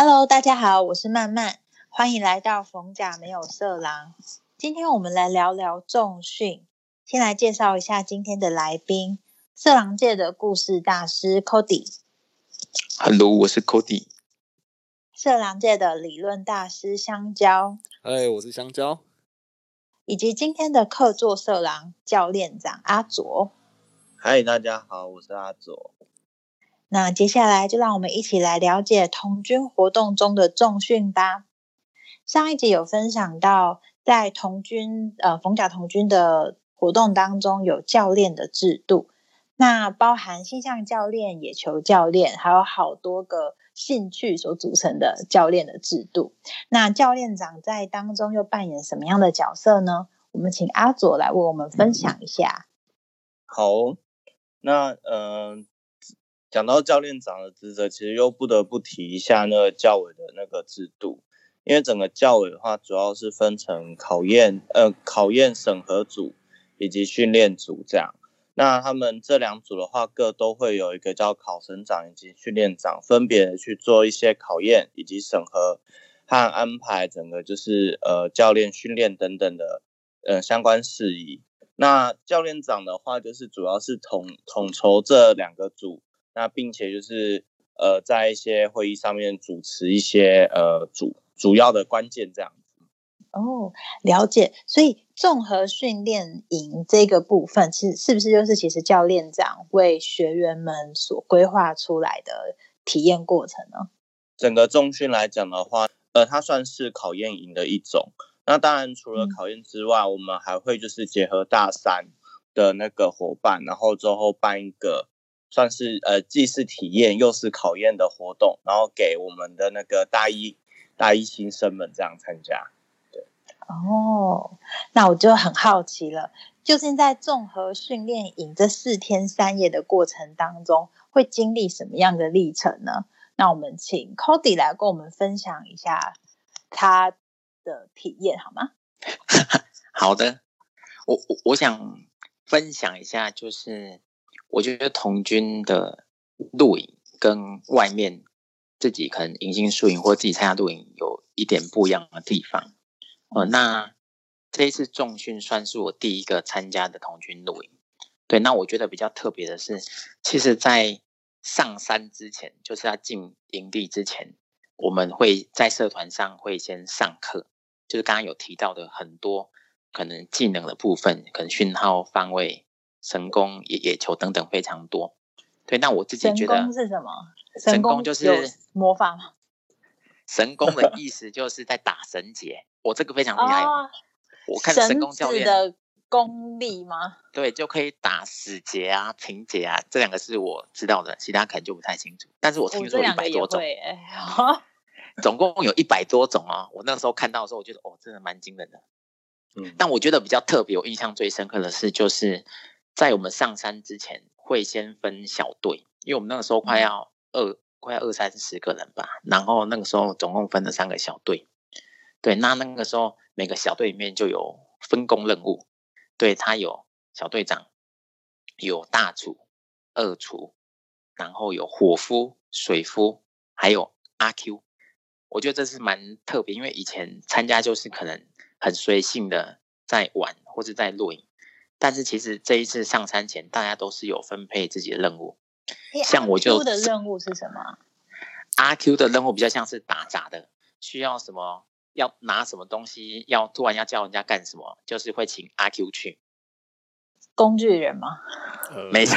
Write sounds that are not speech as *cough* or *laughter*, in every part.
Hello，大家好，我是曼曼，欢迎来到逢甲没有色狼。今天我们来聊聊重训。先来介绍一下今天的来宾，色狼界的故事大师 Cody。Hello，我是 Cody。色狼界的理论大师香蕉，嗨，我是香蕉。以及今天的客座色狼教练长阿卓。嗨，大家好，我是阿左。那接下来就让我们一起来了解童军活动中的重训吧。上一集有分享到，在童军呃逢甲童军的活动当中有教练的制度，那包含星象教练、野球教练，还有好多个兴趣所组成的教练的制度。那教练长在当中又扮演什么样的角色呢？我们请阿左来为我们分享一下。好，那、呃讲到教练长的职责，其实又不得不提一下那个教委的那个制度，因为整个教委的话，主要是分成考验呃考验审核组以及训练组这样。那他们这两组的话，各都会有一个叫考审长以及训练长，分别去做一些考验以及审核和安排整个就是呃教练训练等等的呃相关事宜。那教练长的话，就是主要是统统筹这两个组，那并且就是呃在一些会议上面主持一些呃主主要的关键这样子。哦，了解。所以综合训练营这个部分，其实是不是就是其实教练长为学员们所规划出来的体验过程呢？整个重训来讲的话，呃，它算是考验营的一种。那当然，除了嗯考验之外，我们还会就是结合大三的那个伙伴，然后之后办一个算是呃既是体验又是考验的活动，然后给我们的那个大一大一新生们这样参加。哦，那我就很好奇了，究竟在综合训练营这四天三夜的过程当中，会经历什么样的历程呢？那我们请 Cody 来跟我们分享一下他的体验好吗？*laughs* 好的，我我我想分享一下，就是我觉得童军的露营跟外面自己可能迎新宿营或自己参加露营有一点不一样的地方。呃，那这一次重训算是我第一个参加的童军露营。对，那我觉得比较特别的是，其实，在上山之前，就是要进营地之前，我们会在社团上会先上课，就是刚刚有提到的很多可能技能的部分，可能讯号、方位、神功、野野球等等非常多。对，那我自己神觉得功是什么？神功就是魔法吗？*laughs* 神功的意思就是在打绳结，我这个非常厉害我看神功教练的功力吗？对，就可以打死结啊、平结啊，这两个是我知道的，其他可能就不太清楚。但是我听说一百多种。总共有一百多种哦。我那时候看到的时候，我觉得哦，真的蛮惊人的。嗯，但我觉得比较特别，我印象最深刻的是，就是在我们上山之前会先分小队，因为我们那个时候快要二快要二三十个人吧，然后那个时候总共分了三个小队。对，那那个时候每个小队里面就有分工任务，对他有小队长，有大厨、二厨，然后有伙夫、水夫，还有阿 Q。我觉得这是蛮特别，因为以前参加就是可能很随性的在玩或者在露营，但是其实这一次上山前，大家都是有分配自己的任务。诶像我就的任务是什么？阿 Q 的任务比较像是打杂的，需要什么要拿什么东西，要突然要叫人家干什么，就是会请阿 Q 去。工具人吗？呃 *laughs* 没错，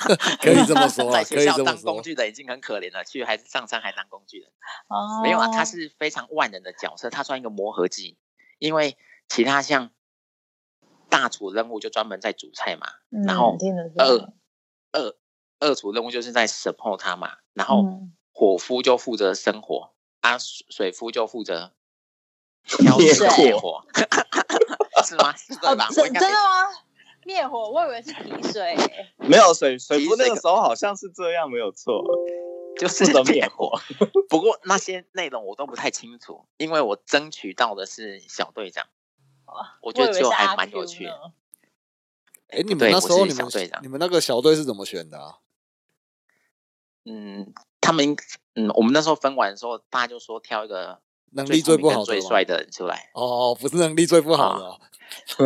*laughs* 可以这么说啊 *laughs* 在可以这么学校当工。具人已经很可怜了，去还是上山还当工具人。哦，没有啊，他是非常万能的角色，他算一个磨合剂，因为其他像大厨任务就专门在煮菜嘛，嗯然后二二二厨任务就是在 support 他嘛，然后嗯伙夫就负责生火，啊水水夫就负责挑灭水火灭火，*laughs* 是吗？是对哦吧？，我真的吗？灭火，我以为是提水欸。*laughs* 没有水水夫那个时候好像是这样，没有错，*laughs* 就是负责灭火。不过那些内容我都不太清楚，因为我争取到的是小队长，我觉以得就还蛮有趣的。呢哎，你们那时候你们那个小队是怎么选的啊？*laughs* 嗯，他们嗯，我们那时候分完的时候，大家就说挑一个能力最不好最吗帅的人出来，哦，不是能力最不好的、哦，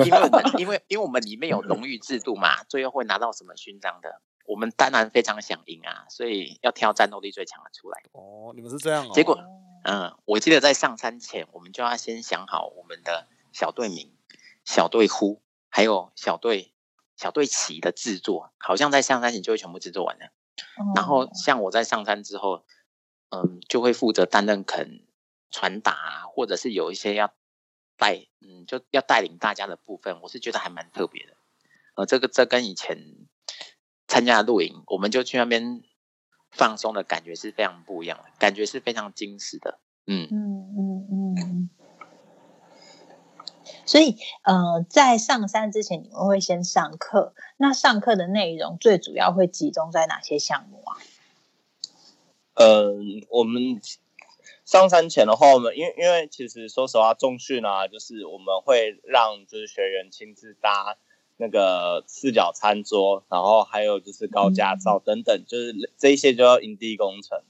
因为我们 *laughs* 因为因为我们里面有荣誉制度嘛，最后会拿到什么勋章的，我们当然非常想赢啊，所以要挑战斗力最强的出来。哦，你们是这样哦。结果嗯，我记得在上山前，我们就要先想好我们的小队名、小队呼，还有小队小队旗的制作，好像在上山前就会全部制作完了。然后像我在上山之后，嗯，就会负责担任可能传达、啊，或者是有一些要带，嗯，就要带领大家的部分，我是觉得还蛮特别的。呃，这个这跟以前参加露营，我们就去那边放松的感觉是非常不一样的，感觉是非常精实的。嗯嗯嗯嗯。所以，呃，在上山之前，你们会先上课。那上课的内容最主要会集中在哪些项目啊？嗯，我们上山前的话，我们因为因为其实说实话，重训啊，就是我们会让就是学员亲自搭那个四角餐桌，然后还有就是高架罩等等，就是这一些就要营地工程。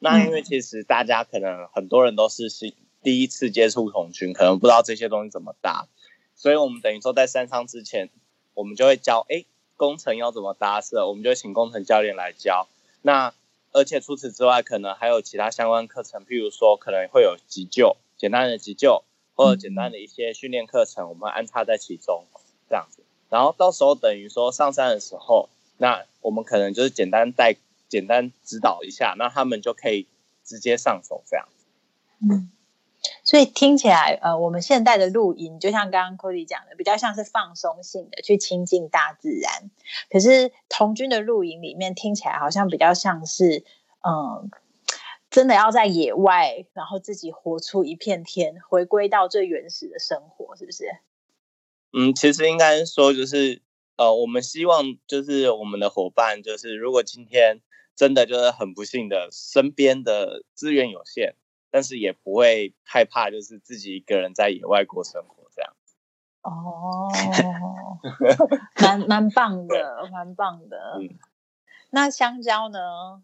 那因为其实大家可能很多人都是新第一次接触童群，可能不知道这些东西怎么搭，所以我们等于说在山上之前，我们就会教，哎，工程要怎么搭设，我们就请工程教练来教。那而且除此之外，可能还有其他相关课程，譬如说可能会有急救，简单的急救或者简单的一些训练课程，我们安插在其中，这样子。然后到时候等于说上山的时候，那我们可能就是简单带、简单指导一下，那他们就可以直接上手这样。嗯，所以听起来，呃，我们现代的露营，就像刚刚 Cody 讲的，比较像是放松性的去亲近大自然。可是童军的露营里面听起来好像比较像是，嗯，真的要在野外，然后自己活出一片天，回归到最原始的生活，是不是？嗯，其实应该说就是，呃，我们希望就是我们的伙伴，就是如果今天真的就是很不幸的，身边的资源有限，但是也不会害怕，就是自己一个人在野外过生活这样。哦，*laughs* 蛮蛮棒的，蛮棒的。嗯那香蕉呢？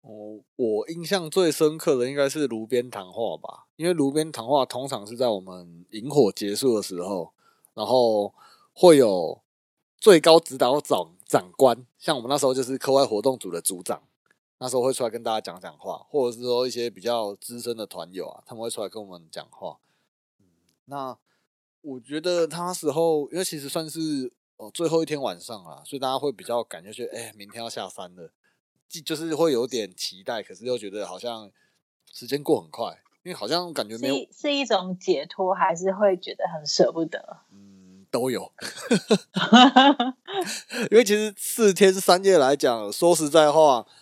哦，我印象最深刻的应该是炉边谈话吧，因为炉边谈话通常是在我们萤火结束的时候，然后会有最高指导长长官，像我们那时候就是课外活动组的组长，那时候会出来跟大家讲讲话，或者是说一些比较资深的团友啊，他们会出来跟我们讲话。嗯，那我觉得他那时候，因为其实算是哦最后一天晚上啦，所以大家会比较感觉觉得，哎、明天要下山了。既就是会有点期待，可是又觉得好像时间过很快，因为好像感觉没有是，是一种解脱，还是会觉得很舍不得？嗯，都有。*laughs* 因为其实四天三夜来讲，说实在话，嗯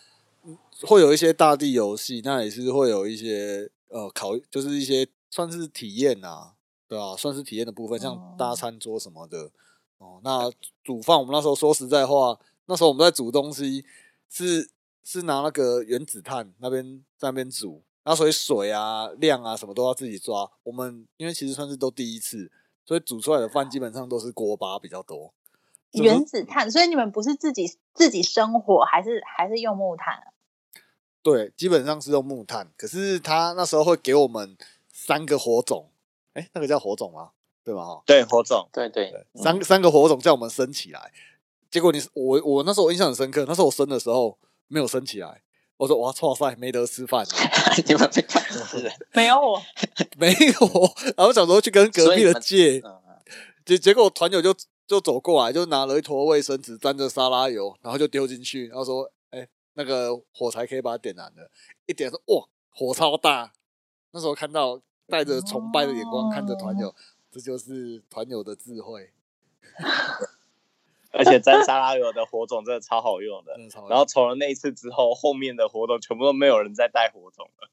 会有一些大地游戏，那也是会有一些呃考，就是一些算是体验啊，对啊、算是体验的部分，像哦搭餐桌什么的。哦，那煮饭，我们那时候说实在话，那时候我们在煮东西是是拿那个原子炭那边在那边煮，然后所以水啊、量啊什么都要自己抓。我们因为其实算是都第一次，所以煮出来的饭基本上都是锅巴比较多。原子炭，所以你们不是自己自己生火，还是还是用木炭啊？对，基本上是用木炭，可是他那时候会给我们三个火种，哎，那个叫火种吗？对吧？哈，对，火种，对对对，三三个火种叫我们升起来。结果你我我那时候我印象很深刻，那时候我升的时候没有升起来，我说哇，操塞，没得吃饭，*laughs* 你们被看死人，没有我，*laughs* 没有。然后想说去跟隔壁的借，嗯结结果团友就就走过来，就拿了一坨卫生纸沾着沙拉油，然后就丢进去，然后说：“哎、那个火柴可以把它点燃的。”一点说：“哇，火超大！”那时候看到带着崇拜的眼光看着团友，这就是团友的智慧，*laughs* 而且沾沙拉油的火种真的超好用的。然后从了那一次之后，后面的活动全部都没有人再带火种了。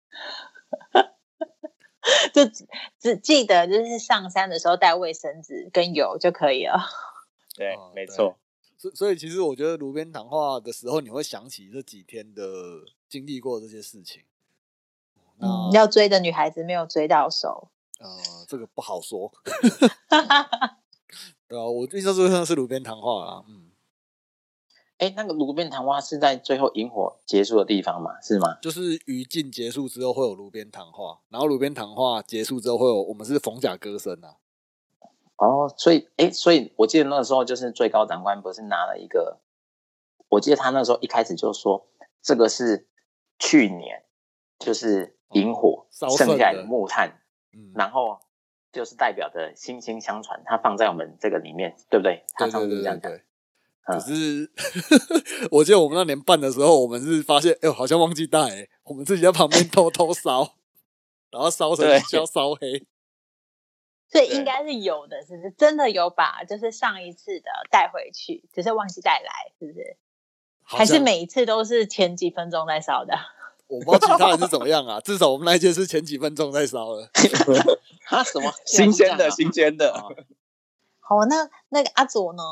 *laughs* 就只只记得就是上山的时候带卫生纸跟油就可以了。对，哦对没错。所所以其实我觉得炉边谈话的时候，你会想起这几天的经历过这些事情。那、嗯，要追的女孩子没有追到手。呃，这个不好说。*laughs* 对啊，我印象最深的是炉边谈话啦。嗯，哎，那个炉边谈话是在最后萤火结束的地方吗？是吗？就是余烬结束之后会有炉边谈话，然后炉边谈话结束之后会有我们是逢甲歌声啊。哦，所以哎，所以我记得那个时候就是最高长官不是拿了一个，我记得他那时候一开始就说这个是去年就是引火剩下来的木炭，嗯，然后就是代表着心心相传，它放在我们这个里面，对不对？他上次这样讲。可是，*laughs* 我记得我们那年办的时候，我们是发现，哎呦，好像忘记带，我们自己在旁边 *laughs* 偷偷烧，然后烧成要烧黑。所以应该是有的，是不是？真的有把就是上一次的带回去，只是忘记带来，是不是？还是每一次都是前几分钟在烧的？*laughs* 我不知道其他人是怎么样啊，至少我们那一届是前几分钟在烧了。啊？什么？新鲜的，新鲜的。好，那那个阿左呢？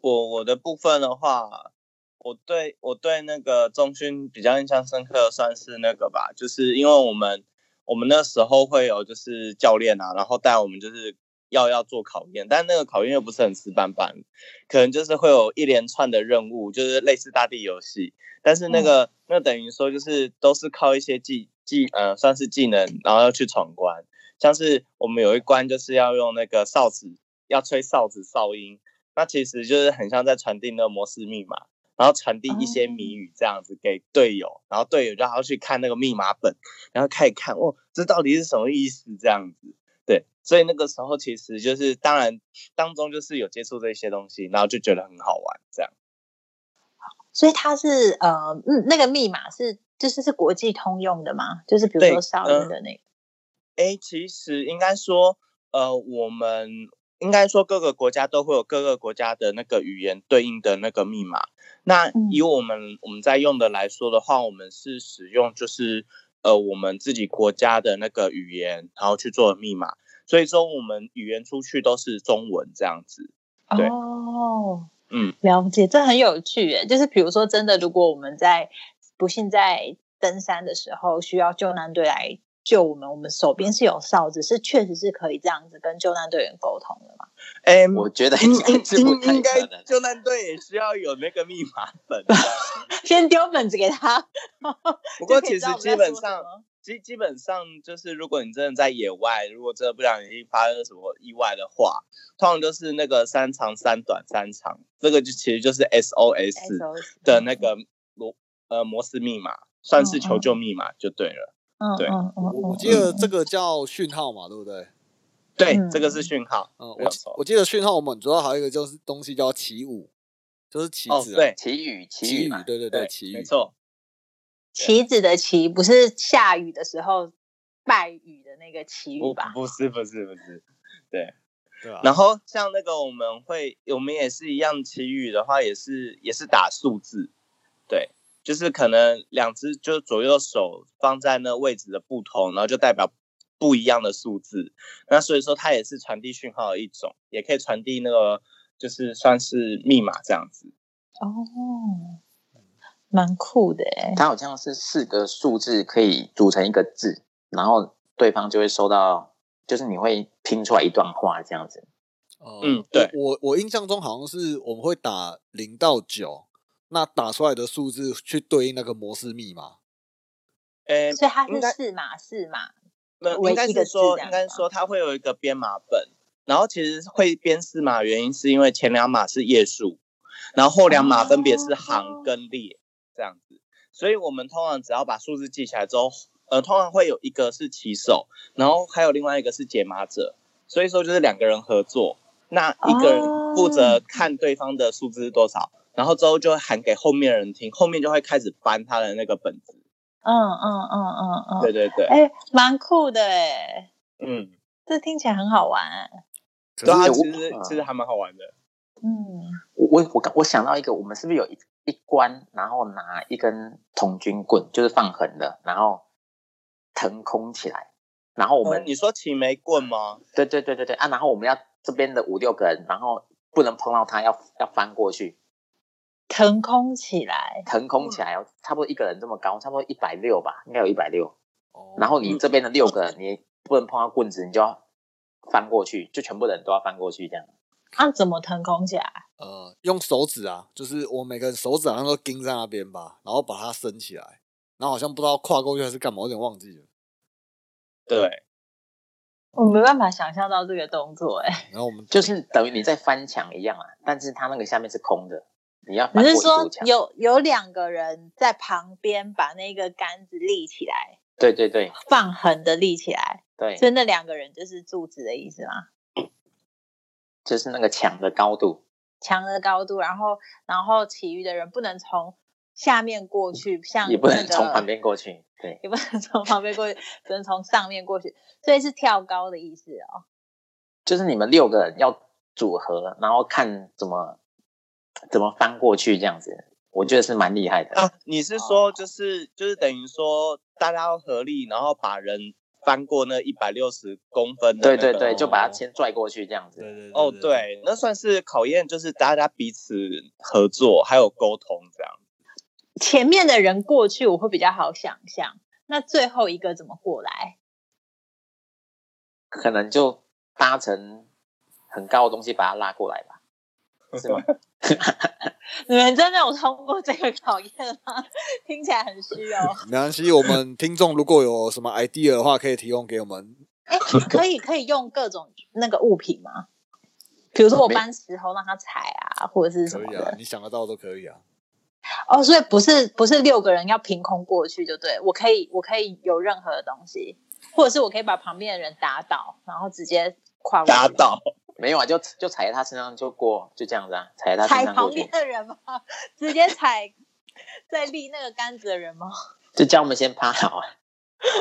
我我的部分的话，我对我对那个中勋比较印象深刻，算是那个吧，就是因为我们我们那时候会有就是教练啊，然后带我们就是要要做考验，但那个考验又不是很死板板，可能就是会有一连串的任务，就是类似大地游戏，但是那个那等于说就是都是靠一些技技呃算是技能，然后要去闯关，像是我们有一关就是要用那个哨子，要吹哨子哨音。那其实就是很像在传递那个模式密码，然后传递一些谜语这样子给队友，然后队友就要去看那个密码本，然后开始看哦，这到底是什么意思？这样子，对，所以那个时候其实就是当然当中就是有接触这些东西，然后就觉得很好玩这样。所以它是呃，嗯，那个密码是就是是国际通用的吗？就是比如说少音的那个？哎，其实应该说呃，我们。应该说各个国家都会有各个国家的那个语言对应的那个密码。那以我们我们在用的来说的话，我们是使用就是呃我们自己国家的那个语言，然后去做密码。所以说我们语言出去都是中文这样子。哦，嗯，了解，这很有趣耶。就是比如说，真的，如果我们在不幸在登山的时候需要救难队来。救我们，我们手边是有哨子，是确实是可以这样子跟救难队员沟通的嘛？哎，我觉得应应应该救难队也需要有那个密码本，*laughs* 先丢本子给他。*laughs* 不过其实基本上，基基本上就是，如果你真的在野外，如果真的不小心发生什么意外的话，通常就是那个三长三短三长，这个就其实就是 SOS 的那个罗呃摩斯密码，算是求救密码就对了。嗯，对，我记得这个叫讯号嘛，对不对？对，这个是讯号。嗯，我我记得讯号，我们主要还有一个就是东西叫起舞，就是旗子，对，旗语，旗语，对对对，旗语，没错。旗子的旗不是下雨的时候败雨的那个旗语吧？不是，不是，不是，对，对然后像那个我们会，我们也是一样，旗语的话也是也是打数字，对。就是可能两只就左右手放在那位置的不同，然后就代表不一样的数字。那所以说它也是传递讯号的一种，也可以传递那个就是算是密码这样子。哦，蛮酷的诶它好像是四个数字可以组成一个字，然后对方就会收到，就是你会拼出来一段话这样子。嗯，对我我印象中好像是我们会打零到九。那打出来的数字去对应那个模式密码，诶，所以它是四码四码，那应该是说，应该说它会有一个编码本，然后其实会编四码，原因是因为前两码是页数，然后后两码分别是行跟列这样子，所以我们通常只要把数字记起来之后，呃，通常会有一个是骑手，然后还有另外一个是解码者，所以说就是两个人合作，那一个人负责看对方的数字是多少。然后之后就会喊给后面人听，后面就会开始翻他的那个本子。嗯嗯嗯嗯嗯，对对对，哎，蛮酷的哎。嗯，这听起来很好玩。对啊，其实其实还蛮好玩的。嗯，我我我我想到一个，我们是不是有一一关，然后拿一根铜军棍，就是放横的，然后腾空起来，然后我们你说起眉棍吗？对对对对对啊，然后我们要这边的五六个人，然后不能碰到他，要要翻过去。腾空起来，腾空起来哦，差不多一个人这么高，差不多一百六吧，应该有一百六。哦，然后你这边的六个，你不能碰到棍子，你就要翻过去，就全部人都要翻过去这样。啊？怎么腾空起来？呃，用手指啊，就是我每个人手指好像都钉在那边吧，然后把它升起来，然后好像不知道跨过去还是干嘛，我有点忘记了。对，我没办法想象到这个动作、哎，然后我们就是等于你在翻墙一样啊，但是它那个下面是空的，你是说。有有两个人在旁边把那个杆子立起来，对对对放横的立起来，对，所以那两个人就是柱子的意思吗？就是那个墙的高度。墙的高度，然后然后其余的人不能从下面过去，像也不能那个从旁边过去，对，也不能从旁边过去，*laughs* 只能从上面过去，所以是跳高的意思哦。就是你们六个人要组合，然后看怎么怎么翻过去这样子，我觉得是蛮厉害的。啊，你是说就是就是等于说大家要合力，然后把人翻过那一百六十公分的、那个对对对，就把它先拽过去这样子。对对哦，对，那算是考验，就是大家彼此合作还有沟通这样。前面的人过去，我会比较好想象。那最后一个怎么过来？可能就搭成很高的东西把它拉过来吧，是吗？*laughs* 你们真的有通过这个考验吗？听起来很虚哦。*laughs* 没关系，我们听众如果有什么 idea 的话，可以提供给我们。哎，可以可以用各种那个物品吗？比如说我搬石头让他踩啊，或者是什么可以啊，你想得到都可以啊。哦，所以不是不是六个人要凭空过去就对，我可以我可以有任何的东西，或者是我可以把旁边的人打倒，然后直接跨过去。打倒，没有啊，就就踩在他身上就过，就这样子啊，踩在他旁身上过去，边的人吗？直接踩在立那个杆子的人吗？*laughs* 就叫我们先趴好啊。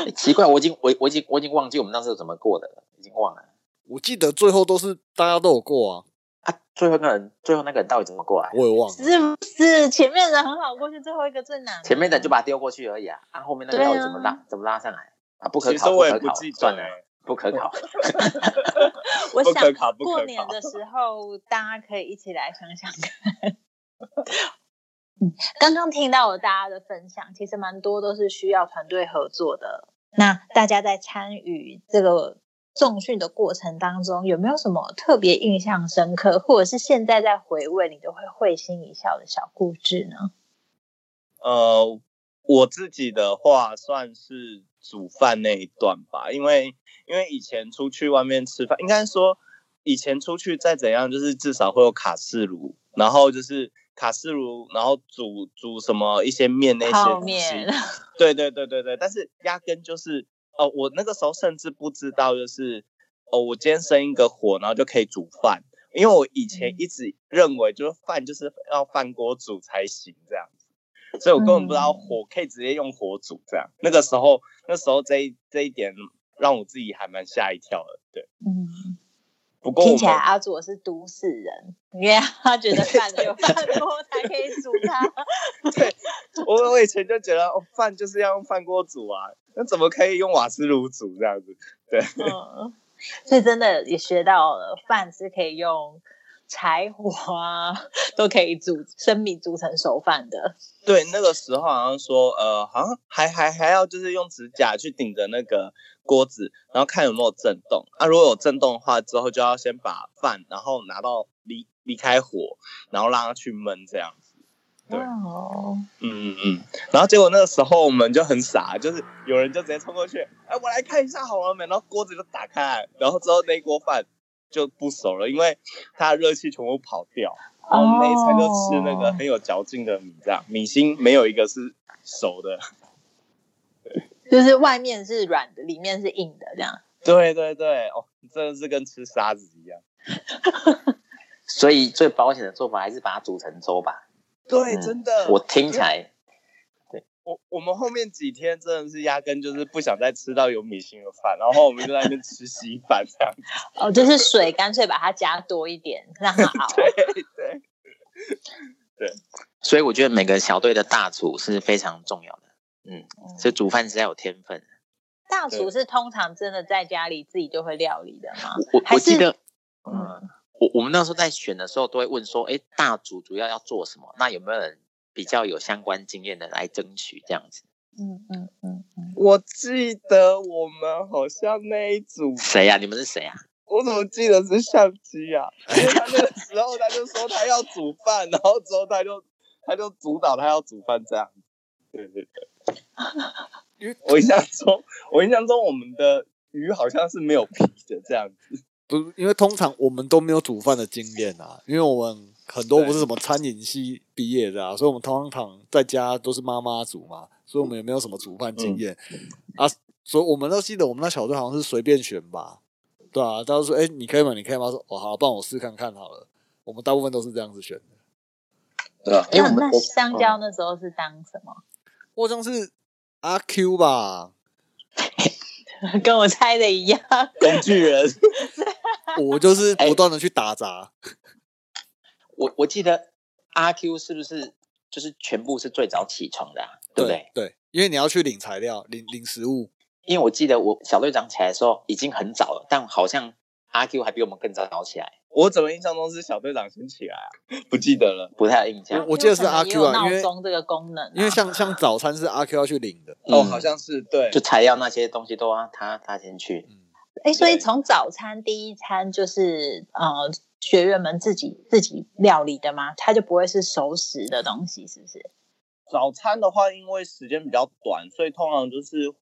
欸奇怪，我已经我我已经我已经忘记我们当时怎么过的了，已经忘了我记得最后都是大家都有过啊，啊。最后那个人，最后那个人到底怎么过来？我也忘了。是不是前面的很好过去，最后一个最难啊？前面的就把他丢过去而已啊，啊后面那个到底怎么拉、怎么拉上来啊？不可考，其实我也可考，不记得算了欸，不可考。*laughs* 我想不可考不可过年的 *laughs* 时候，大家可以一起来想想看。嗯，刚刚听到了大家的分享，其实蛮多都是需要团队合作的。那大家在参与这个重训的过程当中，有没有什么特别印象深刻，或者是现在在回味你都会会心一笑的小故事呢？呃，我自己的话算是煮饭那一段吧，因为因为以前出去外面吃饭，应该说以前出去再怎样，就是至少会有卡式炉，然后就是卡式炉，然后煮煮什么一些面那些泡东西。面，*laughs* 对对对对对，但是压根就是哦，我那个时候甚至不知道，就是哦，我今天生一个火，然后就可以煮饭，因为我以前嗯。一直认为就是饭就是要饭锅煮才行这样。子，所以我根本不知道嗯火可以直接用火煮这样。那个时候那时候这一这一点让我自己还蛮吓一跳的，对。嗯，不过听起来们阿佐是都市人，因为他觉得饭只有饭锅才可以煮它。对我我以前就觉得哦，饭就是要用饭锅煮啊，那怎么可以用瓦斯炉煮这样子？对。嗯，所以真的也学到了，饭是可以用柴火啊，都可以煮生米煮成熟饭的。对，那个时候好像说，呃，好像还还还要就是用指甲去顶着那个锅子，然后看有没有震动。啊，如果有震动的话，之后就要先把饭，然后拿到离离开火，然后让它去焖这样子。对哦，嗯嗯嗯。然后结果那个时候我们就很傻，就是有人就直接冲过去，哎，我来看一下好了没？然后锅子就打开，然后之后那一锅饭就不熟了，因为它的热气全部跑掉。然后我们那一餐就吃那个很有嚼劲的米，这样米心没有一个是熟的。*laughs* 就是外面是软的，里面是硬的，这样。对对对，哦，真的是跟吃沙子一样。*laughs* 所以最保险的做法还是把它煮成粥吧。对，嗯真的。我听起来我我们后面几天真的是压根就是不想再吃到有米心的饭，然后我们就在那边吃稀饭这样子。*laughs* 哦，就是水干脆把它加多一点，让它 *laughs* 熬。对对，所以我觉得每个小队的大厨是非常重要的。嗯，所以煮饭是要有天分。大厨是通常真的在家里自己就会料理的吗？我我记得，嗯嗯，我我们那时候在选的时候都会问说，哎，大厨主要要做什么？那有没有人比较有相关经验的来争取这样子？嗯嗯嗯嗯，我记得我们好像那一组谁呀、你们是谁啊？我怎么记得是相机啊？因为他那个时候他就说他要煮饭，然后之后他就他就主导他要煮饭这样。对对对，因为 *laughs* 我印象中我印象中我们的鱼好像是没有皮的这样子。不是因为通常我们都没有煮饭的经验啊，因为我们很多不是什么餐饮系毕业的啊，所以我们通常在家都是妈妈煮嘛，所以我们也没有什么煮饭经验、啊。所以我们都记得我们那小队好像是随便选吧，对啊，大家说哎、你可以吗？你可以吗？说哦好，帮我试看看好了。我们大部分都是这样子选的。对吧？那那因为我们我香蕉那时候是当什么？我好像是阿 Q 吧，*laughs* 跟我猜的一样。工具人，*laughs* 我就是不断的去打杂。我我记得阿 Q 是不是就是全部是最早起床的、啊，对不对？对，因为你要去领材料、领领食物。因为我记得我小队长起来的时候已经很早了，但好像阿 Q 还比我们更早起来，我怎么印象中是小队长先起来啊？*laughs* 不记得了。不太有印象。我记得是阿 Q 啊因为闹钟这个功能啊、因为像像早餐是阿 Q 要去领的，哦，嗯好像是对就，材料那些东西都要他他先去。嗯，哎，所以对从早餐第一餐就是呃学员们自己自己料理的吗？它就不会是熟食的东西，是不是？早餐的话，因为时间比较短，所以通常就是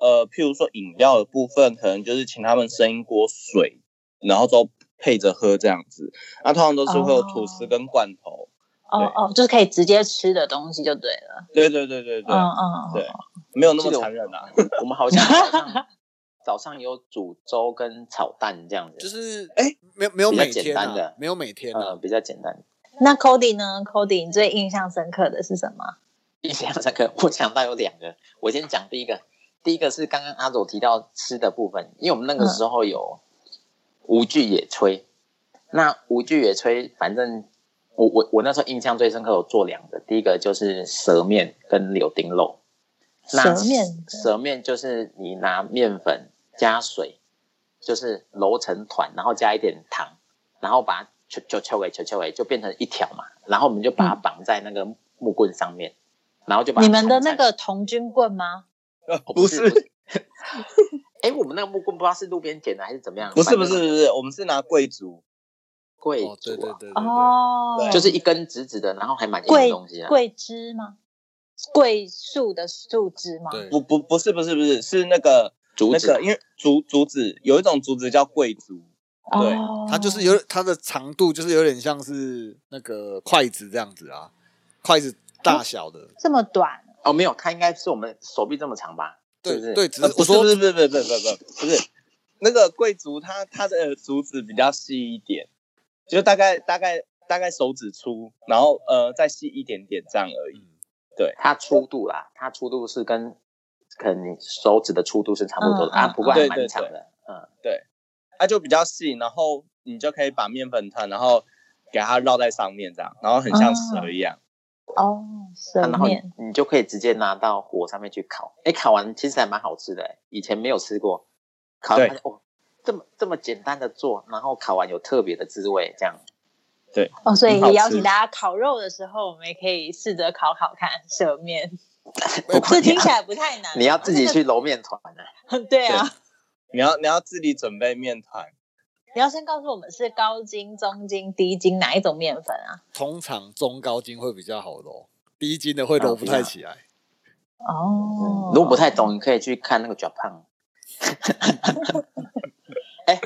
呃，譬如说饮料的部分，可能就是请他们生一锅水，然后都配着喝这样子。那通常都是会有吐司跟罐头。哦哦，就是可以直接吃的东西就对了。对对对对对，嗯嗯，对没有那么残忍啊。*laughs* 我们好像早上有煮粥跟炒蛋这样子，就是哎没有没有每天啊简单的，没有每天呃啊。比较简单。那 Cody 呢？Cody，你最印象深刻的是什么？印象深刻，我想到有两个，我先讲第一个。第一个是刚刚阿佐提到吃的部分，因为我们那个时候有无惧野炊，那无惧野炊，反正我我我那时候印象最深刻，有做两个，第一个就是蛇面跟柳丁肉。那蛇面蛇面就是你拿面粉加水，就是揉成团，然后加一点糖，然后把它揪揪揪尾揪揪尾，就变成一条嘛。然后我们就把它绑在那个木棍上面，然后就把它你们的那个童军棍吗？哦 *laughs* 不是不是，哎，*laughs* 我们那个木棍不知道是路边捡的还是怎么样，不是不是不是，我们是拿贵族。贵哦，对族啊，对对对对，哦，对就是一根直直的，然后还蛮硬的桂东西啊。桂枝吗？桂树的树枝吗？对不不不是不是不是是那个竹子那个，因为竹竹子有一种竹子叫桂竹，对哦，它就是有它的长度，就是有点像是那个筷子这样子啊，筷子大小的。这么短，哦，没有，它应该是我们手臂这么长吧？是不是？对对，只呃不是是我说不是不是不是不是不是不是那个贵族它它的竹子比较细一点，就大概大概大概手指粗，然后呃再细一点点这样而已。嗯它粗度啦，它粗度是跟可能你手指的粗度是差不多的、啊，不过还对对蛮长的。嗯，对它就比较细，然后你就可以把面粉团，然后给它绕在上面这样，然后很像蛇一样。哦，蛇啊然后你面，你就可以直接拿到火上面去烤。哎，烤完其实还蛮好吃的，以前没有吃过。烤完对这么这么简单的做，然后烤完有特别的滋味，这样。哦，所以也邀请大家烤肉的时候，我们也可以试着烤烤看蛇面，*laughs* 这听起来不太难。你要自己去揉面团的。*laughs* 对啊，你要你要自己准备面团，你要先告诉我们是高筋、中筋、低筋哪一种面粉啊？通常中高筋会比较好揉，低筋的会揉不太起来。哦，如果不太懂，你可以去看那个 Japan。*laughs*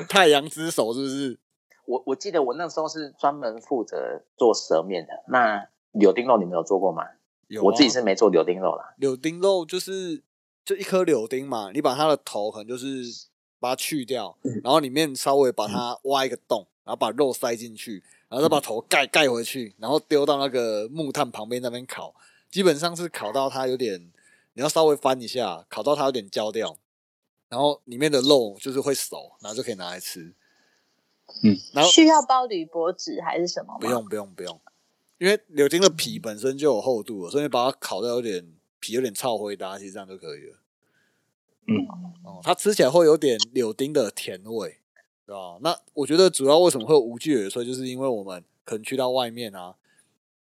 太阳之手是不是？我我记得我那时候是专门负责做蛇面的。那柳丁肉你们有做过吗？有、啊，我自己是没做柳丁肉啦。柳丁肉，就是就一颗柳丁嘛，你把它的头可能就是把它去掉，然后里面稍微把它挖一个洞，然后把肉塞进去，然后再把头盖盖回去，然后丢到那个木炭旁边那边烤。基本上是烤到它有点，你要稍微翻一下，烤到它有点焦掉，然后里面的肉就是会熟，然后就可以拿来吃。嗯，然后需要包铝箔纸还是什么吗？不用不用不用，因为柳丁的皮本身就有厚度了，所以你把它烤到有点皮有点超灰搭，其实这样就可以了。嗯，哦，它吃起来会有点柳丁的甜味，对吧？那我觉得主要为什么会有无惧野炊，就是因为我们可能去到外面啊，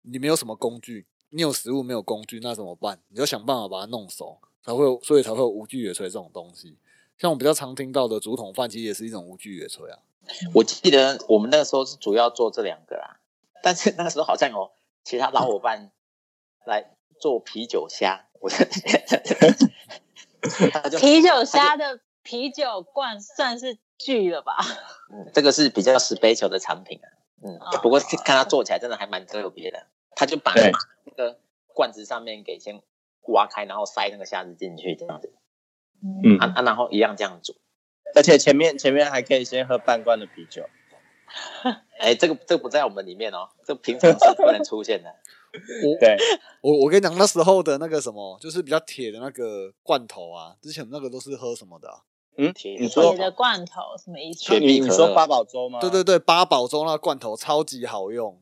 你没有什么工具，你有食物没有工具，那怎么办？你就想办法把它弄熟，才会，所以才会有无惧野炊这种东西。像我比较常听到的竹筒饭，其实也是一种无锯野炊啊。我记得我们那个时候是主要做这两个啦，但是那个时候好像有其他老伙伴 *laughs* 来做啤酒虾，我 *laughs* 他就啤酒虾的啤酒罐算是锯了吧？嗯，这个是比较 special 的产品啊。嗯哦，不过看它做起来真的还蛮特别的，他就把那个罐子上面给先挖开，然后塞那个虾子进去这样子，嗯啊啊，然后一样这样煮。而且前面前面还可以先喝半罐的啤酒。*laughs* 哎，这个这个不在我们里面哦，这平常是不能出现的。*laughs* 我对，我我跟你讲，那时候的那个什么，就是比较铁的那个罐头啊，之前那个都是喝什么的、啊？嗯，铁你说铁的罐头什么意思？雪你你说八宝粥吗？对对对，八宝粥那个罐头超级好用，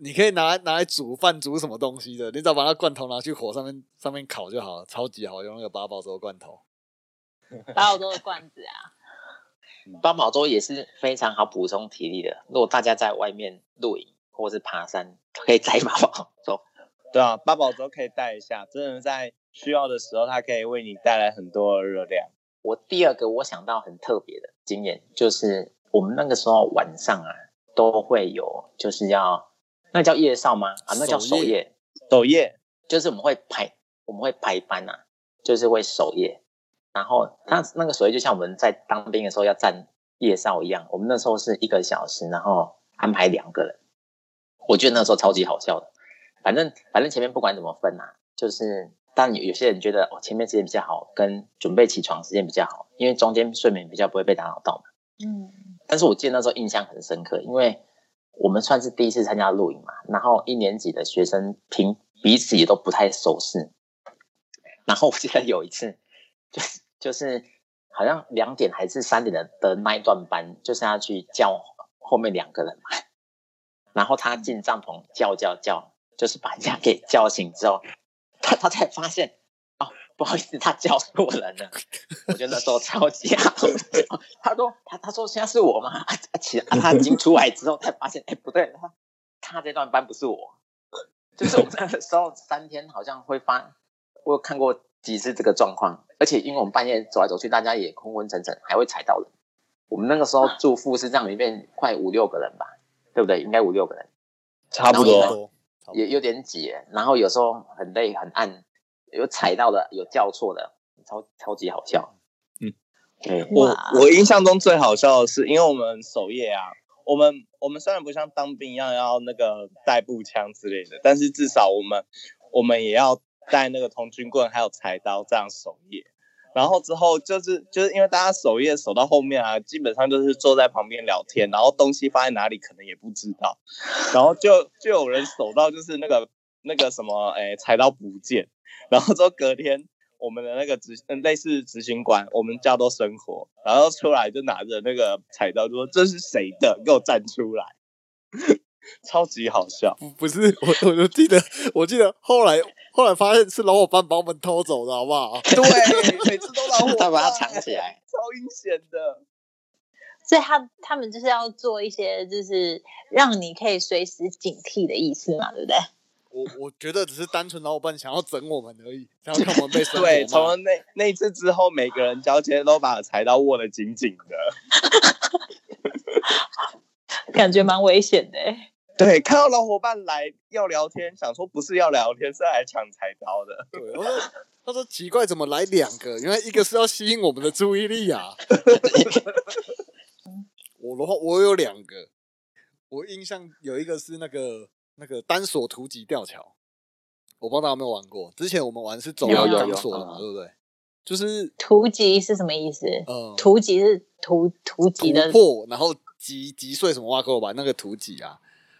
你可以拿来拿来煮饭、煮什么东西的，你只要把那罐头拿去火上面上面烤就好了，超级好用那个八宝粥罐头。*laughs* 八宝粥的罐子啊，*laughs* 八宝粥也是非常好补充体力的。如果大家在外面露营或是爬山，可以带八宝粥。*laughs* 对啊，八宝粥可以带一下，真的在需要的时候，它可以为你带来很多的热量。我第二个我想到很特别的经验，就是我们那个时候晚上啊都会有，就是要那叫夜哨吗？啊，那叫守夜守夜，就是我们会排我们会排班啊，就是会守夜。然后他那个守夜就像我们在当兵的时候要站夜哨一样，我们那时候是一个小时，然后安排两个人。我觉得那时候超级好笑的。反正反正前面不管怎么分啊，就是当然有有些人觉得哦前面时间比较好，跟准备起床时间比较好，因为中间睡眠比较不会被打扰到嘛。嗯，但是我记得那时候印象很深刻，因为我们算是第一次参加露营嘛，然后一年级的学生平彼此也都不太熟识。然后我记得有一次，*laughs* 就是就是好像两点还是三点的的那一段班，就是要去叫后面两个人嘛。然后他进帐篷叫叫叫，就是把人家给叫醒之后，他他才发现，不好意思，他叫错人了。我觉得那时候超级好笑。*laughs* 他说他他说现在是我吗？啊，其啊他已经出来之后才发现，哎，不对，他他这段班不是我。就是我们那个时候三天好像会发，我有看过几次这个状况，而且因为我们半夜走来走去，大家也昏昏沉沉，还会踩到人。我们那个时候住富士站里面快五六个人吧，对不对？应该五六个人，差不多也有点挤。然后有时候很累很暗，有踩到的，有叫错的，超超级好笑。嗯，对，我我印象中最好笑的是，因为我们守夜啊，我们我们虽然不像当兵一样要那个带步枪之类的，但是至少我们我们也要带那个童军棍还有柴刀这样守夜。然后之后就是就是因为大家守夜守到后面啊，基本上就是坐在旁边聊天，然后东西放在哪里可能也不知道，然后就就有人守到就是那个那个什么诶柴刀不见，然后之后隔天我们的那个执嗯类似执行官，我们叫都生活，然后出来就拿着那个彩刀就说这是谁的，给我站出来，*laughs* 超级好笑。不不是我，我就记得，我记得后来后来发现是老伙伴把我们偷走的，好不好？对，*laughs* 每次都老伙他把它藏起来。*laughs* 超阴险的。所以他他们就是要做一些就是让你可以随时警惕的意思嘛，对不对？我我觉得只是单纯老伙伴想要整我们而已，想要看我们被生对，从那那一次之后，每个人交接都把柴刀握得紧紧的。*laughs* 感觉蛮危险的欸。对，看到老伙伴来要聊天，想说不是要聊天，是来抢柴刀的。对，我说他说奇怪，怎么来两个？原来一个是要吸引我们的注意力啊。*laughs* 我的话，我有两个，我印象有一个是那个那个单索图级吊桥，我不知道大家有没有玩过。之前我们玩是走钢索的嘛，嗯对不对？就是突击是什么意思？呃，突击是突突击的突破，然后击击碎什么挖沟吧，那个突击啊。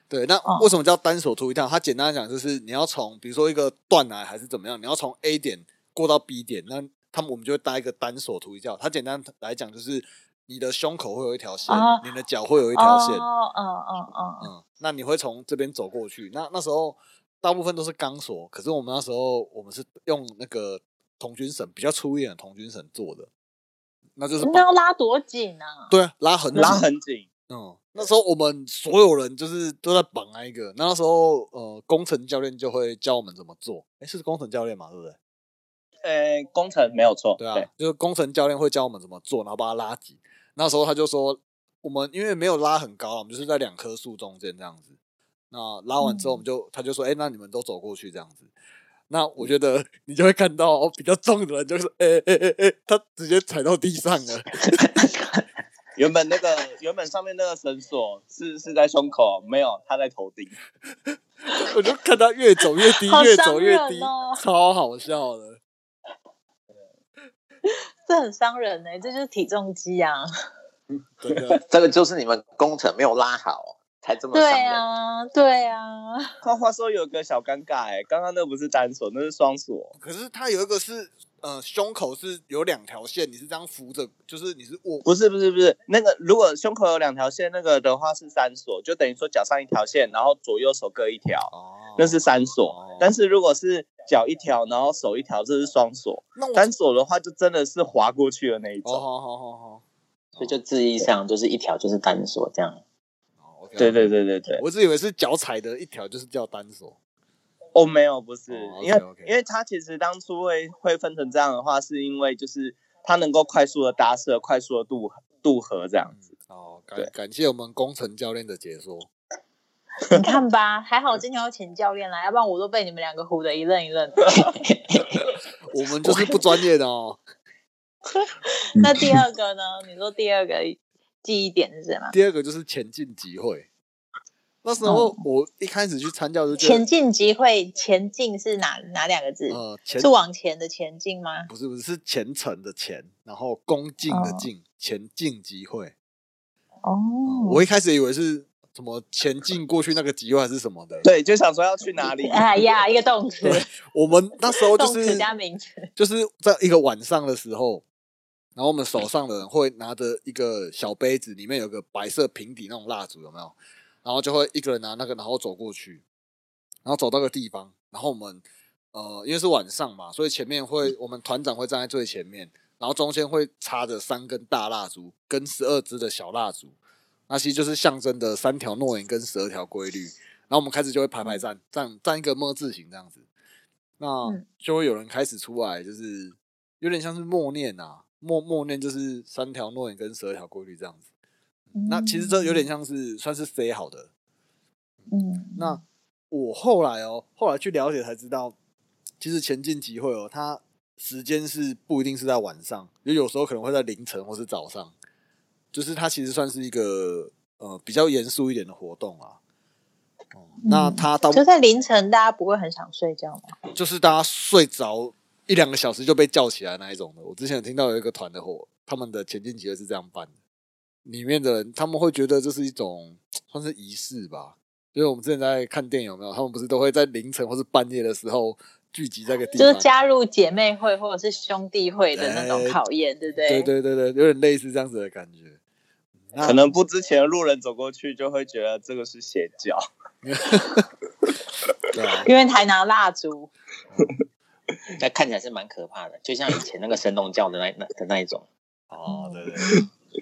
对，那哦为什么叫单手突一跳？它简单来讲就是你要从比如说一个断崖还是怎么样，你要从 A 点过到 B 点，那他们我们就会搭一个单手突一跳。它简单来讲就是你的胸口会有一条线，哦你的脚会有一条线，哦，哦哦哦，嗯，那你会从这边走过去。那那时候大部分都是钢索，可是我们那时候我们是用那个童军绳比较粗一点的童军绳做的，那就是那要拉多紧啊？对啊，拉很紧拉很紧，嗯，那时候我们所有人就是都在绑那一个，那那时候呃，工程教练就会教我们怎么做。哎，是工程教练嘛，对不对？呃，工程没有错，对啊，就是工程教练会教我们怎么做，然后把它拉紧。那时候他就说，我们因为没有拉很高，我们就是在两棵树中间这样子。那拉完之后，我们就他就说，哎，那你们都走过去这样子。那我觉得你就会看到比较重的人，就是哎哎哎哎，他直接踩到地上了。*laughs* 原本那个原本上面那个绳索是是在胸口，没有，他在头顶。*laughs* 我就看他越走越低，越走越低，超好笑的。*laughs* 这很伤人呢，这就是体重机啊！*laughs* 真的，*laughs* 这个就是你们工程没有拉好。才这么对啊，对啊。话话说有个小尴尬哎，刚刚那不是单锁，那是双锁。可是它有一个是，呃，胸口是有两条线，你是这样扶着，就是你是握。不是不是不是，那个如果胸口有两条线，那个的话是三锁，就等于说脚上一条线，然后左右手各一条，那是三锁。但是如果是脚一条，然后手一条，这是双锁。单锁的话，就真的是滑过去的那一种。好好好好，所以就字义上就是一条就是单锁这样。对对对对对，我只以为是脚踩的一条就是叫单锁。哦，没有，不是，因为因为它其实当初会会分成这样的话，是因为就是它能够快速的搭设，快速的渡渡河这样子。哦，感感谢我们工程教练的解说。你看吧，还好今天有请教练来，要不然我都被你们两个唬得一愣一愣。*laughs* 我们就是不专业的哦。*laughs* 那第二个呢？你说第二个？记忆点是什么？第二个就是前进集会。那时候我一开始去参加就前进集会，前进是哪哪两个字？呃，是往前的前进吗？不是不是，是虔诚的虔，然后恭敬的敬，前进集会。哦，我一开始以为是什么前进过去那个集会还是什么的。*laughs* 对，就想说要去哪里？哎呀，一个动词。我们那时候就是加名词，就是在一个晚上的时候。然后我们手上的人会拿着一个小杯子，里面有个白色平底那种蜡烛，有没有？然后就会一个人拿那个，然后走过去，然后走到个地方，然后我们呃，因为是晚上嘛，所以前面会我们团长会站在最前面，然后中间会插着三根大蜡烛跟十二支的小蜡烛，那其实就是象征的三条诺言跟十二条规律。然后我们开始就会排排站，站站一个么字形这样子，那就会有人开始出来，就是有点像是默念啊。默默念就是三条诺言跟十二条规律这样子，那其实这有点像是算是 say 好的。嗯，那我后来哦，后来去了解才知道，其实前进集会哦，它时间是不一定是在晚上，也有时候可能会在凌晨或是早上，就是它其实算是一个呃比较严肃一点的活动啊。哦，那它到就在凌晨，大家不会很想睡觉吗？就是大家睡着。一两个小时就被叫起来那一种的，我之前有听到有一个团的伙，他们的前进集会是这样办的，里面的人他们会觉得这是一种 *tsk* 算是仪式吧，因为我们之前在看电影有没有，他们不是都会在凌晨或是半夜的时候聚集在个地方，就是加入姐妹会或者是兄弟会的那种考验，对不对？对对对对，有点类似这样子的感觉。可能不之前的路人走过去就会觉得这个是邪教，*laughs* *laughs* 对啊，因为还拿蜡烛。*laughs* 那看起来是蛮可怕的，就像以前那个神农教的那那的那一种。哦，对对。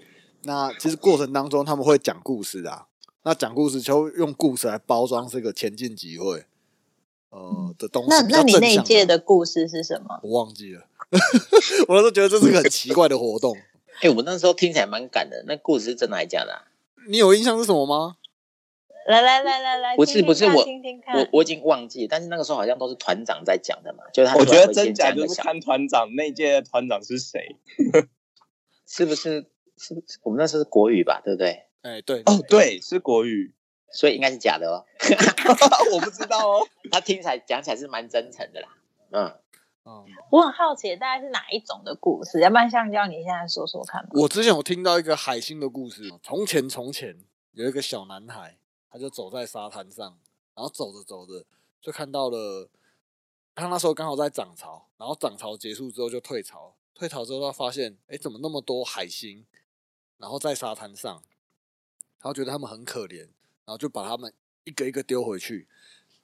*laughs* 那其实过程当中他们会讲故事啊，那讲故事就用故事来包装这个前进集会，呃的东西。那那你那一届的故事是什么？我忘记了。*laughs* 我那时候觉得这是个很奇怪的活动。哎，我那时候听起来蛮赶的。那故事是真的还是假的？你有印象是什么吗？来来来来来，不是不是我我我已经忘记，但是那个时候好像都是团长在讲的嘛，就是他。我觉得真假就是看团长那届的团长是谁，是不是？是不是我们那时候是国语吧，对不对？哎，对哦，对，是国语，所以应该是假的哦。*laughs* 我不知道哦，*laughs* 他听起来讲起来是蛮真诚的啦。嗯嗯，我很好奇，大概是哪一种的故事？要不然香蕉你现在说说看吧。我之前有听到一个海星的故事，从前从前有一个小男孩。他就走在沙滩上，然后走着走着就看到了，他那时候刚好在涨潮，然后涨潮结束之后就退潮，退潮之后他发现，哎，怎么那么多海星？然后在沙滩上，然后觉得他们很可怜，然后就把他们一个一个丢回去。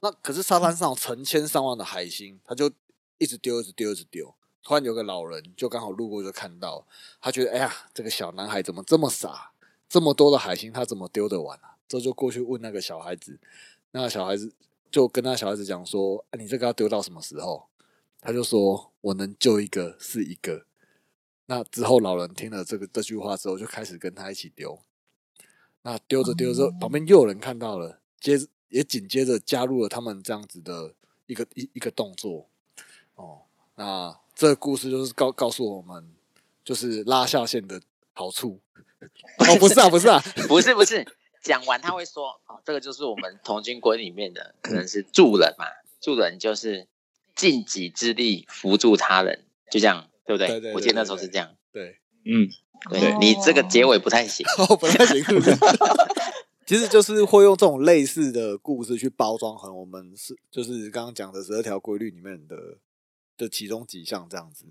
那可是沙滩上成千上万的海星，他就一直丢，一直丢，一直丢。突然有个老人就刚好路过，就看到，他觉得，哎呀，这个小男孩怎么这么傻？这么多的海星，他怎么丢得完啊？之后就过去问那个小孩子，那个小孩子就跟那小孩子讲说：“你这个要丢到什么时候？”他就说我能救一个是一个。那之后老人听了这个这句话之后，就开始跟他一起丢。那丢着丢着，旁边又有人看到了，接着也紧接着加入了他们这样子的一个一一个动作。哦，那这个故事就是告告诉我们，就是拉下线的好处。*laughs* 哦，不是啊，不是啊，不是不是，讲完他会说，*laughs* 哦，这个就是我们童军国里面的，可能是助人嘛，助人就是尽己之力扶助他人，就这样，对不对？对对对我记得那时候是这样。对，嗯，对你这个结尾不太行。*laughs* 哦，不太行。*laughs* 其实就是会用这种类似的故事去包装和我们是就是刚刚讲的十二条规律里面的的其中几项这样子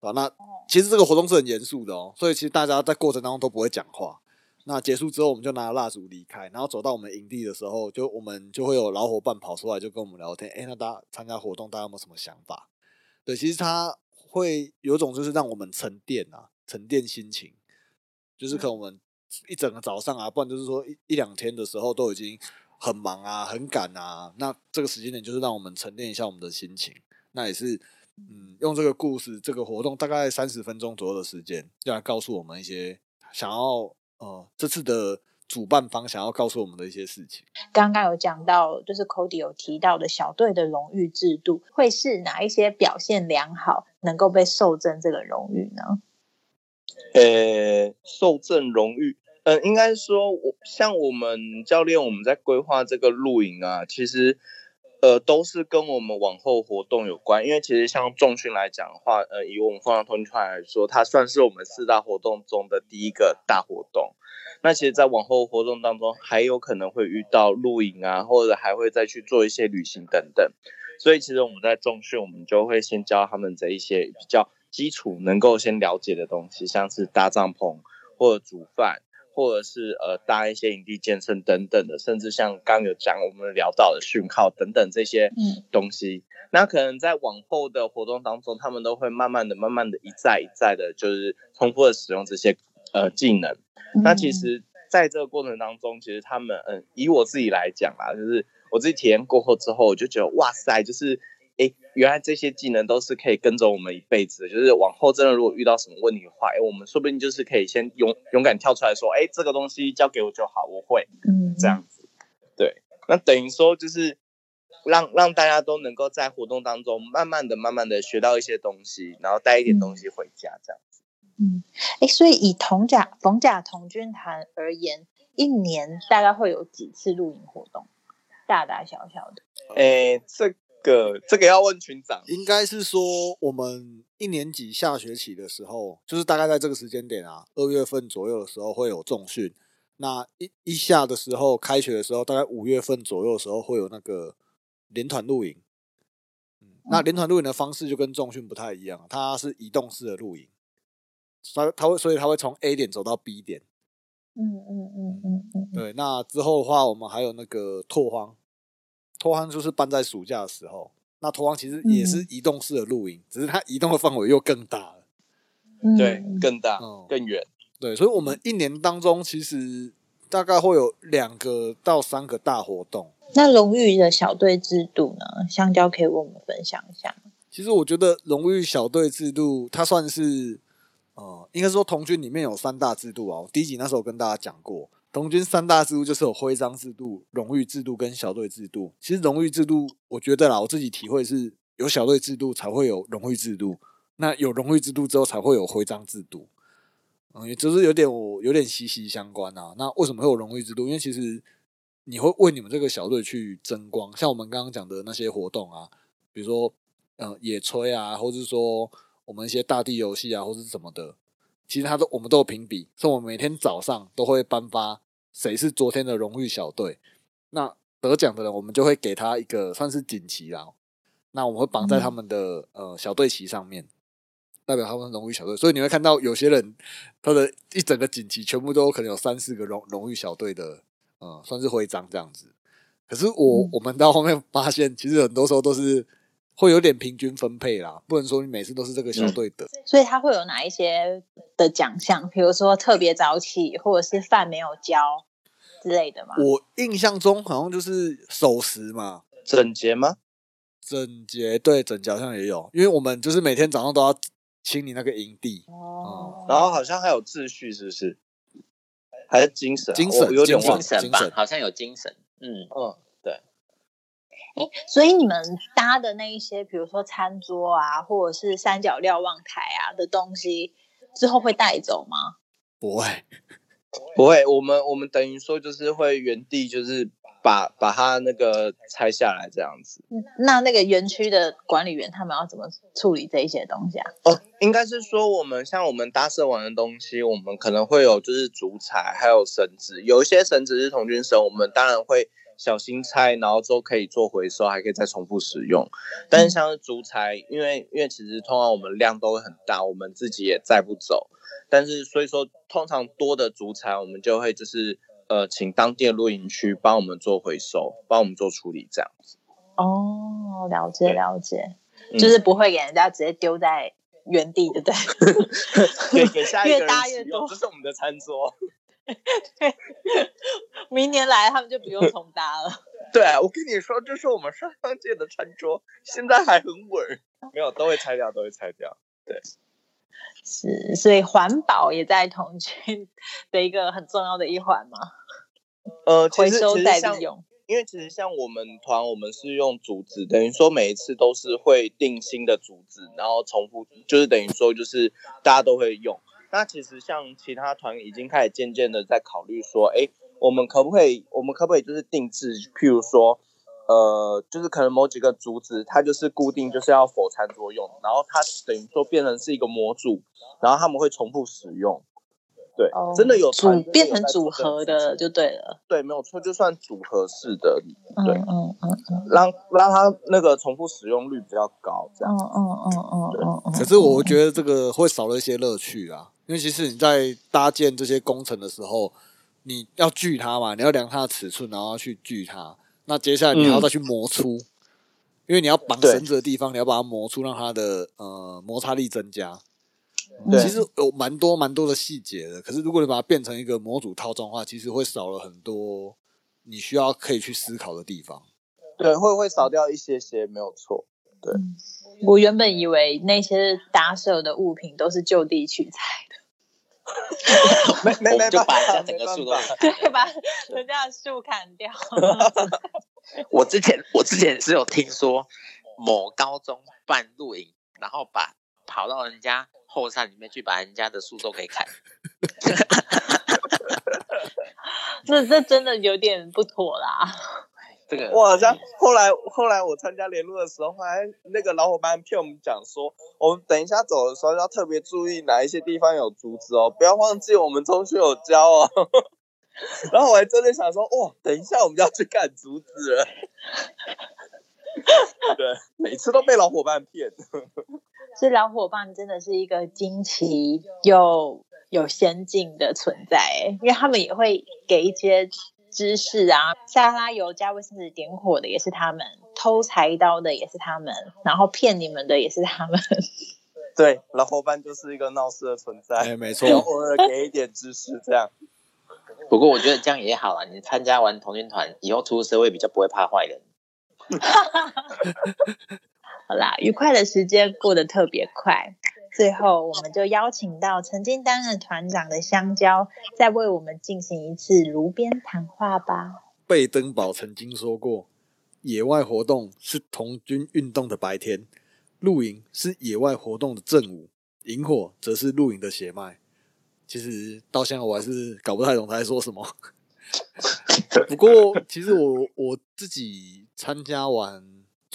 啊。那其实这个活动是很严肃的哦，所以其实大家在过程当中都不会讲话。那结束之后，我们就拿蜡烛离开，然后走到我们营地的时候，就我们就会有老伙伴跑出来，就跟我们聊天。哎，那大家参加活动，大家有没有什么想法？对，其实它会有种就是让我们沉淀啊，沉淀心情，就是可能我们一整个早上啊，不然就是说一一两天的时候都已经很忙啊，很赶啊。那这个时间点就是让我们沉淀一下我们的心情。那也是，嗯，用这个故事，这个活动大概三十分钟左右的时间，要来告诉我们一些想要呃这次的主办方想要告诉我们的一些事情。刚刚有讲到，就是 Cody 有提到的小队的荣誉制度，会是哪一些表现良好能够被受赠这个荣誉呢？呃，受赠荣誉，呃，应该说，我像我们教练，我们在规划这个露营啊，其实，呃，都是跟我们往后活动有关。因为其实像重训来讲的话，呃，以我们凤凰通讯团来说，它算是我们四大活动中的第一个大活动。那其实，在往后活动当中，还有可能会遇到露营啊，或者还会再去做一些旅行等等。所以，其实我们在重训，我们就会先教他们这一些比较基础能够先了解的东西，像是搭帐篷或者煮饭，或者是呃搭一些营地健身等等的，甚至像刚有讲我们聊到的讯号等等这些嗯东西。那可能在往后的活动当中，他们都会慢慢的、慢慢的、一再一再的，就是重复的使用这些呃技能。那其实在这个过程当中，其实他们嗯，以我自己来讲啦，就是我自己体验过后之后，我就觉得哇塞，就是诶，原来这些技能都是可以跟着我们一辈子的。就是往后真的如果遇到什么问题的话，哎，我们说不定就是可以先勇勇敢跳出来说，哎，这个东西交给我就好，我会嗯这样子。对，那等于说就是让让大家都能够在活动当中慢慢的、慢慢的学到一些东西，然后带一点东西回家，这样子。嗯，哎，所以以同甲逢甲童军团而言，一年大概会有几次露营活动，大大小小的。诶，这个这个要问群长。应该是说，我们一年级下学期的时候，就是大概在这个时间点啊，二月份左右的时候会有重训。那一一下的时候，开学的时候，大概五月份左右的时候会有那个连团露营。嗯，那连团露营的方式就跟重训不太一样，它是移动式的露营，它它会所以它会从 A 点走到 B 点。嗯嗯嗯嗯嗯，对，那之后的话，我们还有那个拓荒，拓荒就是办在暑假的时候。那拓荒其实也是移动式的露营，只是它移动的范围又更大了。嗯对，更大、嗯更远。对，所以我们一年当中其实大概会有两个到三个大活动。那荣誉的小队制度呢？香蕉可以为我们分享一下吗？其实我觉得荣誉小队制度，它算是呃，应该说童军里面有三大制度啊。我第一集那时候跟大家讲过，童军三大制度就是有徽章制度、荣誉制度跟小队制度。其实荣誉制度，我觉得啦，我自己体会是有小队制度才会有荣誉制度，那有荣誉制度之后才会有徽章制度。嗯，也就是有点我有点息息相关啊。那为什么会有荣誉制度？因为其实你会为你们这个小队去争光，像我们刚刚讲的那些活动啊，比如说嗯野炊啊，或者说我们一些大地游戏啊，或者是什么的，其实它都我们都有评比，所以我们每天早上都会颁发谁是昨天的荣誉小队。那得奖的人，我们就会给他一个算是锦旗啦。那我们会绑在他们的、呃小队旗上面，代表他们荣誉小队。所以你会看到有些人他的一整个锦旗全部都可能有三四个荣荣誉小队的，呃，算是徽章这样子。可是我、嗯我们到后面发现，其实很多时候都是会有点平均分配啦，不能说你每次都是这个小队的。所以他会有哪一些的奖项？比如说特别早起，或者是饭没有交之类的吗？我印象中好像就是守时嘛，整洁吗？整洁对整洁好像也有，因为我们就是每天早上都要清理那个营地，哦，然后好像还有秩序，是不是？还是精神啊？精神有点精神吧精神，好像有精神。嗯，嗯，对，哎，所以你们搭的那一些，比如说餐桌啊，或者是三角瞭望台啊的东西，之后会带走吗？不会，不会，我们我们等于说就是会原地就是把把它那个拆下来这样子。嗯那那个园区的管理员他们要怎么处理这一些东西啊？哦，应该是说我们像我们搭设完的东西，我们可能会有就是竹材，还有绳子。有一些绳子是童军绳，我们当然会小心拆，然后之后可以做回收，还可以再重复使用。但是像是竹材，因为因为其实通常我们量都会很大，我们自己也载不走。但是所以说，通常多的竹材，我们就会就是呃，请当地的露营区帮我们做回收，帮我们做处理这样子。哦，了解了解，嗯就是不会给人家直接丢在原地，对不对？*laughs* 给给下一个越人使搭越多用这是我们的餐桌。*laughs* 明年来他们就不用重搭了。*laughs* 对，我跟你说，这是我们上上届的餐桌，现在还很稳。*laughs* 没有，都会拆掉，都会拆掉。对是，所以环保也在童军的一个很重要的一环嘛，呃，回收再利用。因为其实像我们团，我们是用竹子，等于说每一次都是会定新的竹子，然后重复，就是等于说就是大家都会用。那其实像其他团已经开始渐渐的在考虑说，哎，我们可不可以，我们可不可以就是定制，譬如说，呃，就是可能某几个竹子，它就是固定就是要否餐桌用，然后它等于说变成是一个模组，然后他们会重复使用。对，哦真的有团组变成组合的就对了。对，没有错，就算组合式的，嗯对嗯嗯嗯让让它那个重复使用率比较高，这样。嗯嗯嗯嗯嗯嗯。可是我觉得这个会少了一些乐趣啊，因为其实你在搭建这些工程的时候，你要锯它嘛，你要量它的尺寸，然后要去锯它。那接下来你还要再去磨粗，因为你要绑绳子的地方，你要把它磨出，让它的呃摩擦力增加。对其实有蛮多蛮多的细节的，可是如果你把它变成一个模组套装的话，其实会少了很多你需要可以去思考的地方。对，会会少掉一些些，没有错。对我原本以为那些搭设的物品都是就地取材的，*laughs* 没没没就把人家整个树都对，*laughs* 把人家的树砍掉。*laughs* 我之前我之前是有听说某高中办露营，然后把跑到人家后山里面去，把人家的树都给砍。*laughs* 这这真的有点不妥啦。*laughs* 这个我好像后来后来我参加联络的时候，还那个老伙伴骗我们讲说，我们等一下走的时候要特别注意哪一些地方有竹子哦，不要忘记我们中学有教哦。*laughs* 然后我还真的想说，哇，等一下我们就要去砍竹子了。对，每次都被老伙伴骗。所以老伙伴真的是一个惊奇又有先进的存在欸，因为他们也会给一些知识啊，沙拉油加卫生纸点火的也是他们，偷柴刀的也是他们，然后骗你们的也是他们。*laughs* 对，老伙伴就是一个闹事的存在。哎，没 *laughs* 错，偶尔给一点知识，这样。*laughs* 不过我觉得这样也好啊，你参加完童军团以后出社会比较不会怕坏人。好啦，愉快的时间过得特别快。最后，我们就邀请到曾经担任团长的香蕉，再为我们进行一次炉边谈话吧。贝登堡曾经说过，野外活动是童军运动的白天，露营是野外活动的正午，萤火则是露营的血脉。其实到现在我还是搞不太懂他在说什么。*laughs* 不过，其实我我自己参加完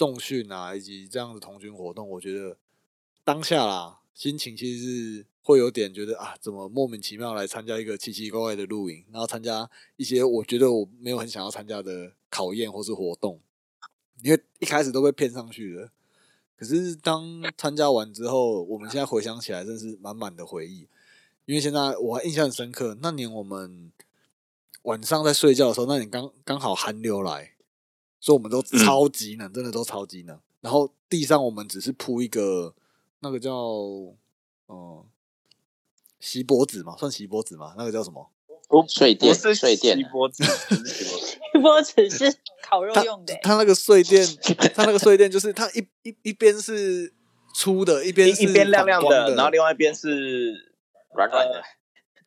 重训啊，以及这样的童军活动，我觉得当下啦，心情其实是会有点觉得啊，怎么莫名其妙来参加一个奇奇怪怪的露营，然后参加一些我觉得我没有很想要参加的考验或是活动，因为一开始都被骗上去了。可是当参加完之后，我们现在回想起来，真是满满的回忆。因为现在我还印象很深刻，那年我们晚上在睡觉的时候，那年刚刚好寒流来，所以我们都超级冷，真的都超级冷。然后地上我们只是铺一个那个叫嗯锡箔纸嘛，算锡箔纸嘛，那个叫什么？不睡垫不是睡垫锡箔纸，*laughs* 锡箔纸是烤肉用的欸，*laughs* 它那个睡垫，它那个睡垫就是它一一一边是粗的，一边是一一边亮亮的，然后另外一边是软软的，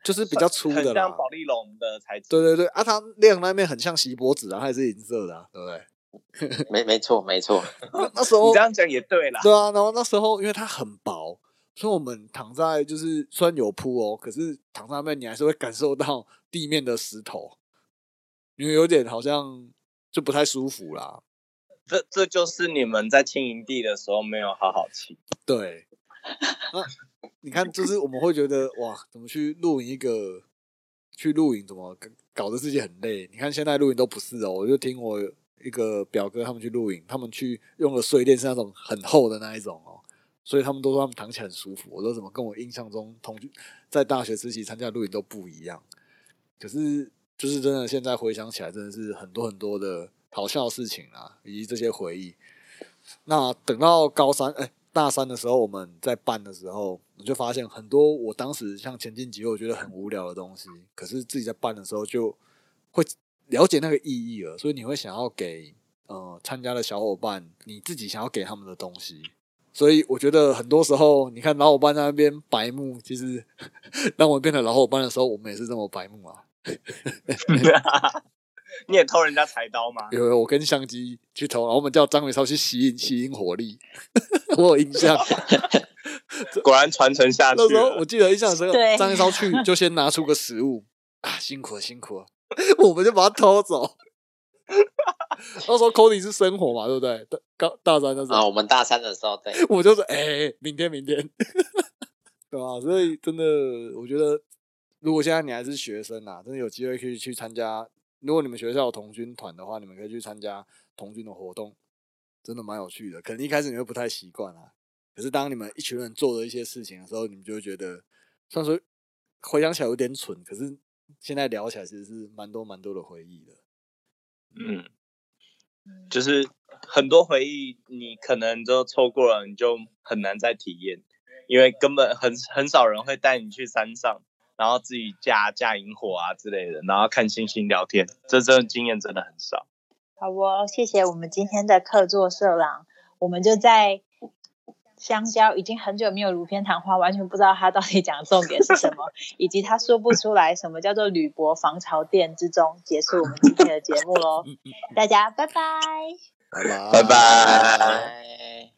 就是比较粗的啦。像宝丽龙的材质。对对对，啊，它亮那面很像锡箔纸啊，它也是银色的、啊，对不对？*laughs* 没没错没错，那那时候你这样讲也对啦。对啊，然后那时候因为它很薄，所以我们躺在就是虽然有铺哦，可是躺在那边你还是会感受到地面的石头，因为有点好像就不太舒服啦。这这就是你们在清营地的时候没有好好清。对，*laughs* 那你看，就是我们会觉得哇，怎么去露营一个去露营，怎么搞得自己很累？你看现在露营都不是哦，我就听我一个表哥他们去露营，他们去用的睡垫是那种很厚的那一种哦，所以他们都说他们躺起来很舒服。我说怎么跟我印象中同在大学时期参加露营都不一样？可是就是真的，现在回想起来，真的是很多很多的好笑事情啊，以及这些回忆。那等到高三，哎、大三的时候，我们在办的时候，我就发现很多我当时像前进集会，我觉得很无聊的东西，可是自己在办的时候就会了解那个意义了，所以你会想要给呃参加的小伙伴你自己想要给他们的东西。所以我觉得很多时候，你看老伙伴在那边白目，其实 *laughs* 当我们变成老伙伴的时候，我们也是这么白目啊。*laughs* 你也偷人家柴刀吗？*laughs* 有有，我跟相机去偷，然后我们叫张伟超去吸引吸引火力，我有印象。果然传承下去那时候。我记得印象很深刻，张一超去就先拿出个食物啊，辛苦了辛苦了，我们就把它偷走。那时候 Cody 是生活嘛，对不对？大高大三的时啊，候，我们大三的时候对，我就是，哎、明天明天，*laughs* 对吧、所以真的，我觉得，如果现在你还是学生啊，真的有机会可以去参加。如果你们学校有童军团的话，你们可以去参加童军的活动，真的蛮有趣的。可能一开始你会不太习惯啊，可是当你们一群人做了一些事情的时候，你们就会觉得，虽然说回想起来有点蠢，可是现在聊起来其实是蛮多蛮多的回忆的。嗯，就是很多回忆，你可能就错过了，你就很难再体验，因为根本很很少人会带你去山上，然后自己架架萤火啊之类的，然后看星星聊天，这真的经验真的很少。好哦，谢谢我们今天的客座社长，我们就在香蕉已经很久没有如篇谈话，完全不知道他到底讲的重点是什么，*laughs* 以及他说不出来什么叫做铝箔防潮垫之中，结束我们今天的节目喽。大家拜拜。拜拜，拜拜拜拜。